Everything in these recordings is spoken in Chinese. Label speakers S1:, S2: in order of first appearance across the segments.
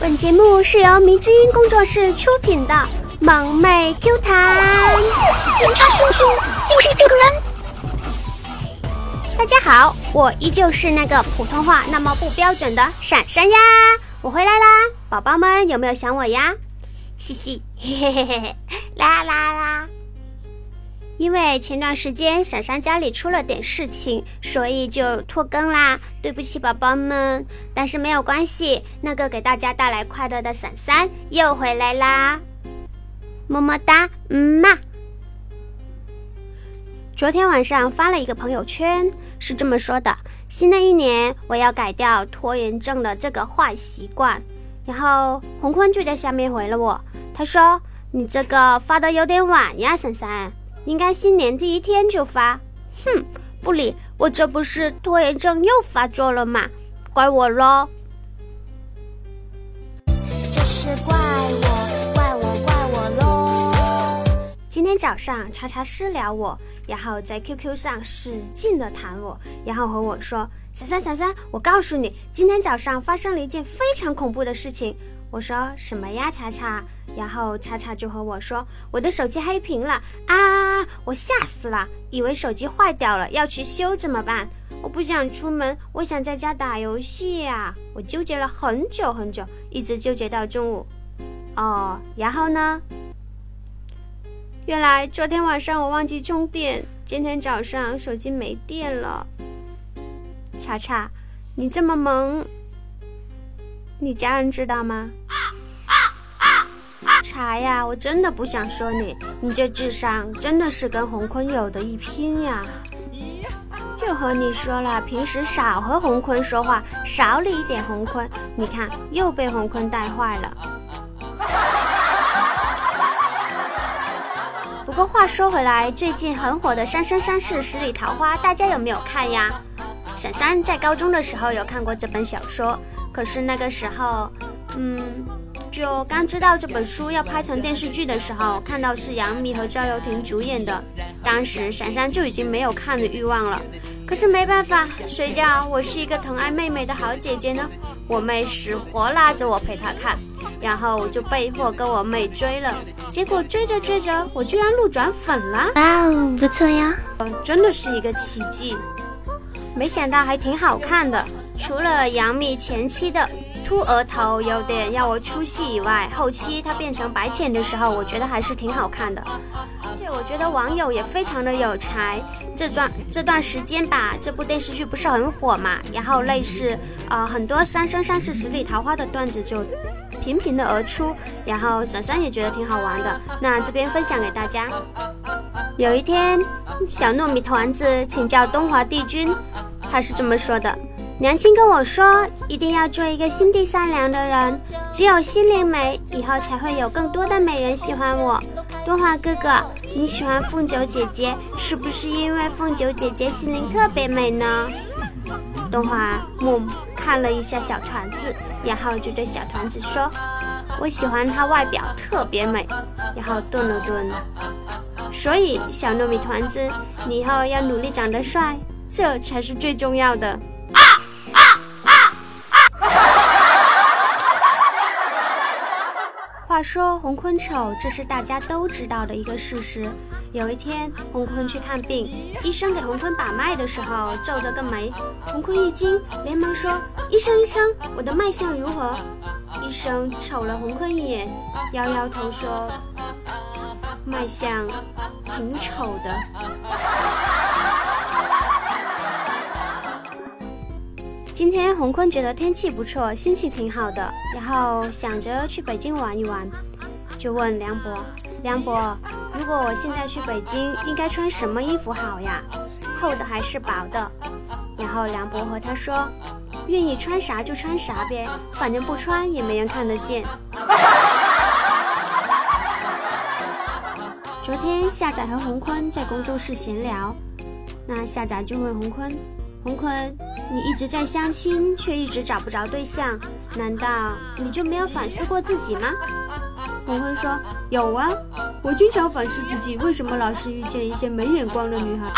S1: 本节目是由迷之音工作室出品的《萌妹 Q 弹》。
S2: 检查叔叔，就是这个人。
S1: 大家好，我依旧是那个普通话那么不标准的闪闪呀，我回来啦！宝宝们有没有想我呀？嘻嘻，嘿嘿嘿嘿嘿，啦啦啦！因为前段时间闪闪家里出了点事情，所以就拖更啦，对不起宝宝们。但是没有关系，那个给大家带来快乐的闪闪又回来啦，么么哒，嗯嘛。昨天晚上发了一个朋友圈，是这么说的：新的一年我要改掉拖延症的这个坏习惯。然后红坤就在下面回了我，他说：“你这个发的有点晚呀，闪闪。”应该新年第一天就发，哼，不理我，这不是拖延症又发作了吗？怪我喽！
S2: 这是怪我，怪我，怪我喽！
S1: 今天早上查查私聊我，然后在 QQ 上使劲的弹我，然后和我说：“闪闪闪闪，我告诉你，今天早上发生了一件非常恐怖的事情。”我说什么呀，查查？然后查查就和我说，我的手机黑屏了啊！我吓死了，以为手机坏掉了，要去修怎么办？我不想出门，我想在家打游戏呀！我纠结了很久很久，一直纠结到中午。哦，然后呢？原来昨天晚上我忘记充电，今天早上手机没电了。查查，你这么萌。你家人知道吗？茶呀，我真的不想说你，你这智商真的是跟洪坤有的一拼呀！就和你说了，平时少和洪坤说话，少理一点洪坤，你看又被洪坤带坏了。不过话说回来，最近很火的《三生三世十里桃花》，大家有没有看呀？闪闪在高中的时候有看过这本小说。可是那个时候，嗯，就刚知道这本书要拍成电视剧的时候，看到是杨幂和赵又廷主演的，当时闪闪就已经没有看的欲望了。可是没办法，谁叫我是一个疼爱妹妹的好姐姐呢？我妹死活拉着我陪她看，然后我就被迫跟我妹追了。结果追着追着，我居然路转粉了！
S2: 哇哦，不错呀，
S1: 真的是一个奇迹。没想到还挺好看的。除了杨幂前期的秃额头有点让我出戏以外，后期她变成白浅的时候，我觉得还是挺好看的。而且我觉得网友也非常的有才。这段这段时间吧，这部电视剧不是很火嘛，然后类似呃很多三生三世十里桃花的段子就频频的而出，然后闪闪也觉得挺好玩的。那这边分享给大家。有一天，小糯米团子请教东华帝君，他是这么说的。娘亲跟我说，一定要做一个心地善良的人，只有心灵美，以后才会有更多的美人喜欢我。东华哥哥，你喜欢凤九姐姐，是不是因为凤九姐姐心灵特别美呢？东华木看了一下小团子，然后就对小团子说：“我喜欢她外表特别美。”然后顿了顿，所以小糯米团子，你以后要努力长得帅，这才是最重要的。话说洪坤丑，这是大家都知道的一个事实。有一天，洪坤去看病，医生给洪坤把脉的时候皱着个眉。洪坤一惊，连忙说：“医生，医生，我的脉象如何？”医生瞅了洪坤一眼，摇摇头说：“脉象挺丑的。”今天洪坤觉得天气不错，心情挺好的，然后想着去北京玩一玩，就问梁博：“梁博，如果我现在去北京，应该穿什么衣服好呀？厚的还是薄的？”然后梁博和他说：“愿意穿啥就穿啥呗，反正不穿也没人看得见。”昨天夏仔和洪坤在工作室闲聊，那夏仔就问洪坤。洪坤，你一直在相亲，却一直找不着对象，难道你就没有反思过自己吗？洪坤说：“有啊，我经常反思自己，为什么老是遇见一些没眼光的女孩。”，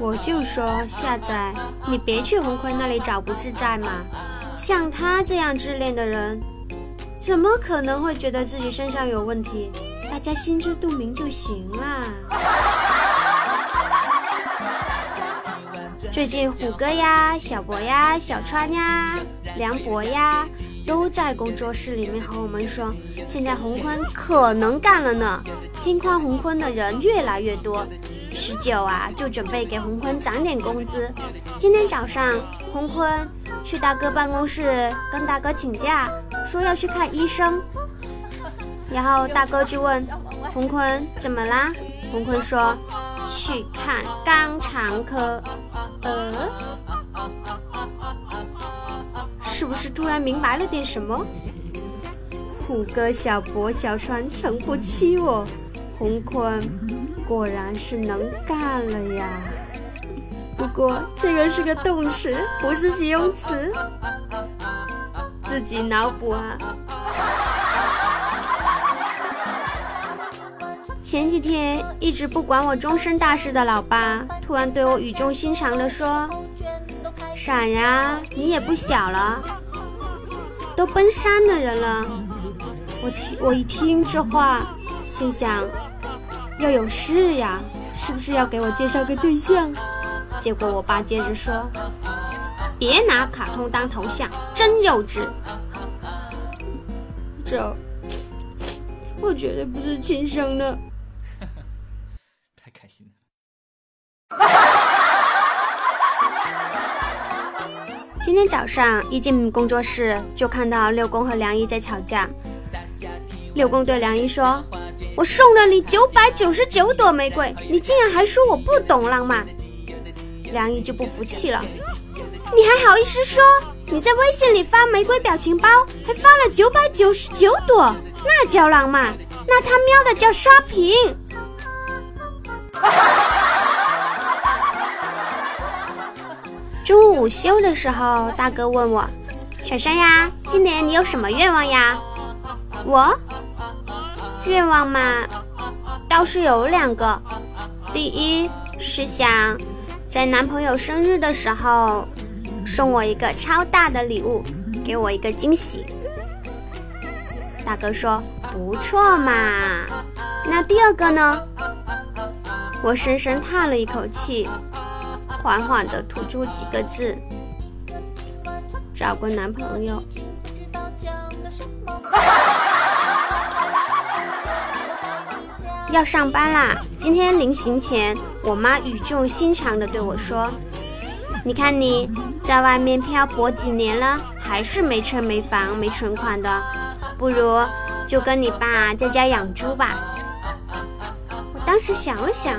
S1: 我就说夏仔，你别去红坤那里找不自在嘛。像他这样自恋的人，怎么可能会觉得自己身上有问题？大家心知肚明就行啦。最近虎哥呀、小博呀、小川呀、梁博呀，都在工作室里面和我们说，现在洪坤可能干了呢。听夸洪坤的人越来越多，十九啊就准备给洪坤涨点工资。今天早上，洪坤去大哥办公室跟大哥请假，说要去看医生。然后大哥就问洪坤怎么啦？洪坤说去看肛肠科。呃，是不是突然明白了点什么？虎哥、小博、小川诚不欺我，洪坤果然是能干了呀。不过这个是个动词，不是形容词，自己脑补啊。前几天一直不管我终身大事的老爸，突然对我语重心长地说：“闪呀，你也不小了，都奔三的人了。”我听我一听这话，心想要有事呀，是不是要给我介绍个对象？结果我爸接着说：“别拿卡通当头像，真幼稚。”这我绝对不是亲生的。天早上一进工作室，就看到六公和梁一在吵架。六公对梁一说：“我送了你九百九十九朵玫瑰，你竟然还说我不懂浪漫。”梁一就不服气了：“你还好意思说？你在微信里发玫瑰表情包，还发了九百九十九朵，那叫浪漫？那他喵的叫刷屏！”中午午休的时候，大哥问我：“闪闪呀，今年你有什么愿望呀？”我愿望嘛，倒是有两个。第一是想在男朋友生日的时候送我一个超大的礼物，给我一个惊喜。大哥说：“不错嘛。”那第二个呢？我深深叹了一口气。缓缓地吐出几个字：“找个男朋友。”要上班啦！今天临行前，我妈语重心长地对我说：“你看你在外面漂泊几年了，还是没车没房没存款的，不如就跟你爸在家养猪吧。”我当时想了想，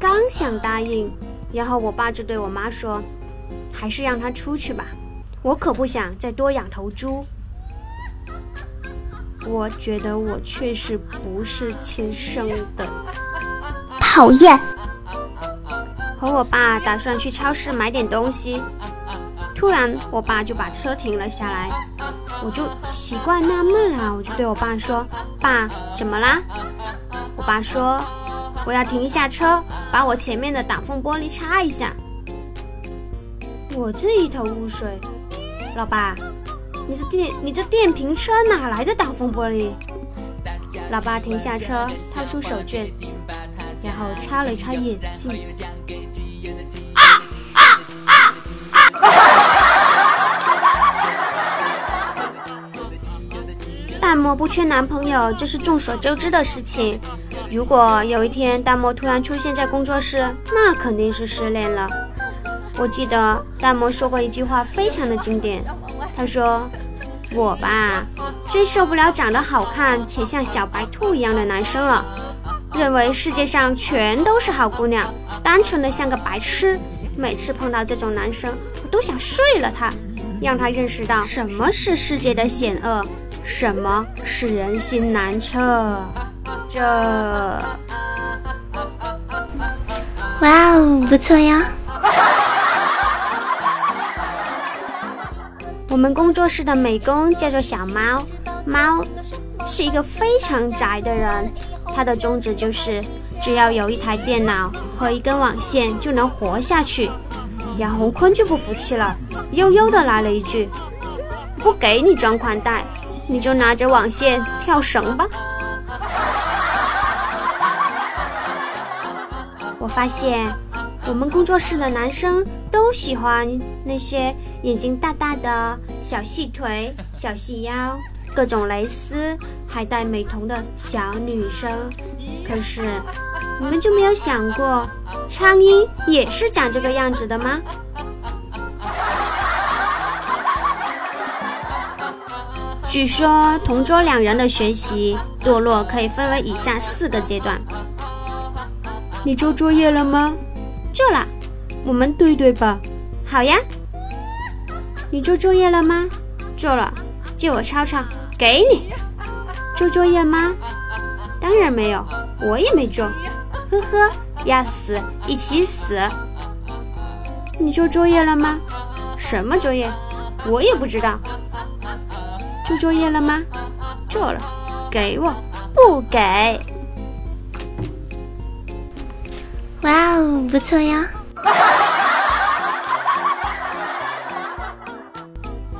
S1: 刚想答应。然后我爸就对我妈说：“还是让他出去吧，我可不想再多养头猪。”我觉得我确实不是亲生的，
S2: 讨厌。
S1: 和我爸打算去超市买点东西，突然我爸就把车停了下来，我就奇怪纳闷了，我就对我爸说：“爸，怎么啦？”我爸说。我要停一下车，把我前面的挡风玻璃擦一下。我这一头雾水，老爸，你这电你这电瓶车哪来的挡风玻璃？老爸停下车，掏出手绢，然后擦了擦眼镜。淡漠不缺男朋友，这是众所周知的事情。如果有一天淡漠突然出现在工作室，那肯定是失恋了。我记得淡漠说过一句话，非常的经典。他说：“我吧，最受不了长得好看且像小白兔一样的男生了，认为世界上全都是好姑娘，单纯的像个白痴。每次碰到这种男生，我都想睡了他，让他认识到什么是世界的险恶，什么是人心难测。”这，
S2: 哇哦，不错呀！
S1: 我们工作室的美工叫做小猫，猫是一个非常宅的人，他的宗旨就是只要有一台电脑和一根网线就能活下去。杨洪坤就不服气了，悠悠的来了一句：“不给你装宽带，你就拿着网线跳绳吧。”我发现我们工作室的男生都喜欢那些眼睛大大的、小细腿、小细腰、各种蕾丝还戴美瞳的小女生。可是你们就没有想过，苍蝇也是长这个样子的吗？据说同桌两人的学习堕落可以分为以下四个阶段。你做作业了吗？做了。我们对对吧？好呀。你做作业了吗？做了。借我抄抄。给你。做作业吗？当然没有，我也没做。呵呵，要死一起死。你做作业了吗？什么作业？我也不知道。做作业了吗？做了。给我。不给。
S2: 哇哦，不错哟！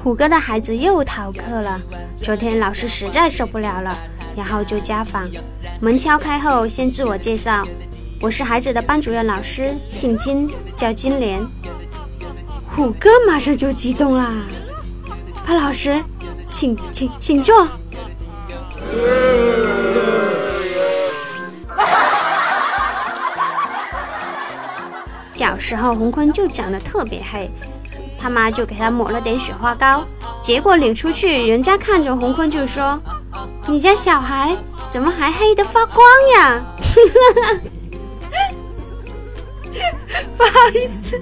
S1: 虎哥的孩子又逃课了。昨天老师实在受不了了，然后就家访。门敲开后，先自我介绍：“我是孩子的班主任老师，姓金，叫金莲。”虎哥马上就激动啦：“潘老师，请请请坐。”小时候，洪坤就长得特别黑，他妈就给他抹了点雪花膏。结果领出去，人家看着洪坤就说：“你家小孩怎么还黑的发光呀？” 不好意思，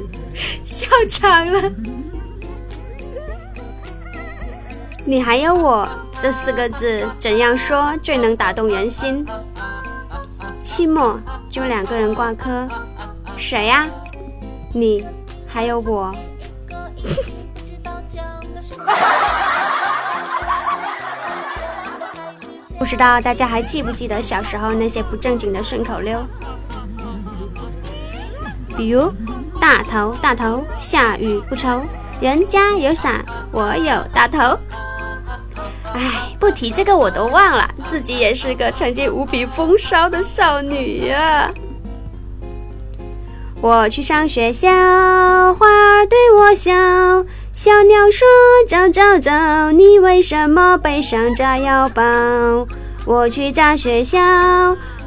S1: 笑场了。你还有我这四个字，怎样说最能打动人心？期末就两个人挂科，谁呀？你还有我，不知道大家还记不记得小时候那些不正经的顺口溜？比如大头大头，下雨不愁，人家有伞，我有大头。哎，不提这个我都忘了，自己也是个曾经无比风骚的少女呀。我去上学校，花儿对我笑，小鸟说：“走走走，你为什么背上炸药包？”我去炸学校，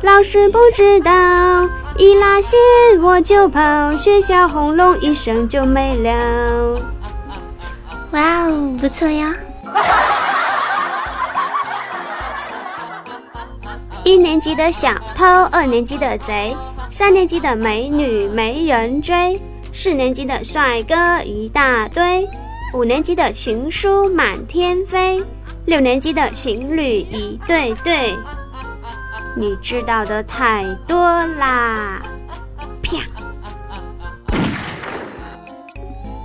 S1: 老师不知道，一拉线我就跑，学校轰隆一声就没了。
S2: 哇哦，不错呀！
S1: 一年级的小偷，二年级的贼。三年级的美女没人追，四年级的帅哥一大堆，五年级的情书满天飞，六年级的情侣一对对。你知道的太多啦！啪！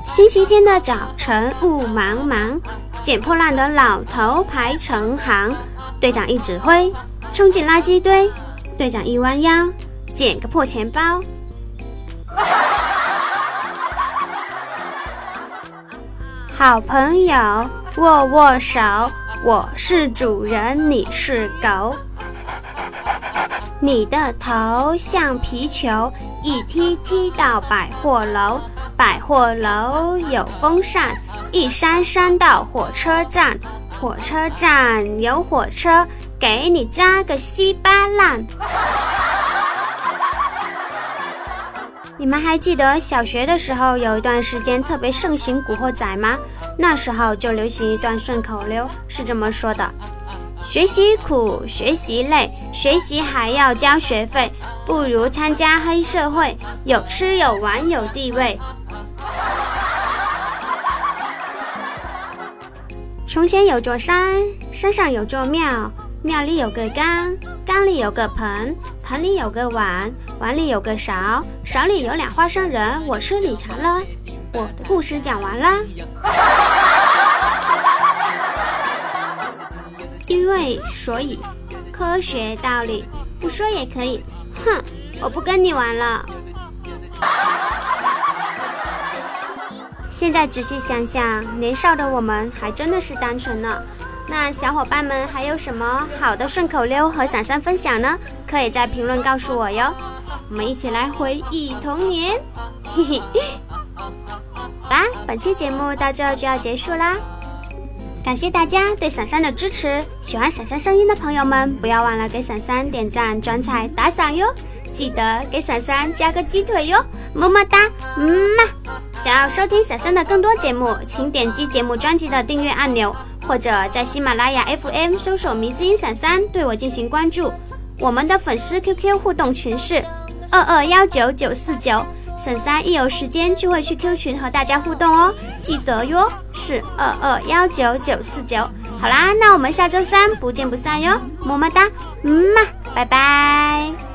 S1: 星期天的早晨，雾茫茫，捡破烂的老头排成行，队长一指挥，冲进垃圾堆，队长一弯腰。捡个破钱包，好朋友握握手，我是主人，你是狗。你的头像皮球，一踢踢到百货楼，百货楼有风扇，一扇扇到火车站，火车站有火车，给你扎个稀巴烂。你们还记得小学的时候有一段时间特别盛行《古惑仔》吗？那时候就流行一段顺口溜，是这么说的：学习苦，学习累，学习还要交学费，不如参加黑社会，有吃有玩有地位。从前有座山，山上有座庙。庙里有个缸，缸里有个盆，盆里有个碗，碗里有个勺，勺里有俩花生仁。我吃你馋了。我的故事讲完了。因为所以，科学道理不说也可以。哼。我不跟你玩了。现在仔细想想，年少的我们还真的是单纯呢。那小伙伴们还有什么好的顺口溜和闪闪分享呢？可以在评论告诉我哟。我们一起来回忆童年。嘿嘿。啦，本期节目到这就要结束啦。感谢大家对闪闪的支持，喜欢闪闪声音的朋友们，不要忘了给闪闪点赞、转采、打赏哟！记得给闪闪加个鸡腿哟，么么哒，嗯嘛！想要收听闪闪的更多节目，请点击节目专辑的订阅按钮，或者在喜马拉雅 FM 搜索“迷之音闪三”对我进行关注。我们的粉丝 QQ 互动群是二二幺九九四九。沈三一有时间就会去 Q 群和大家互动哦，记得哟，是二二幺九九四九。好啦，那我们下周三不见不散哟，么么哒，嗯嘛，拜拜。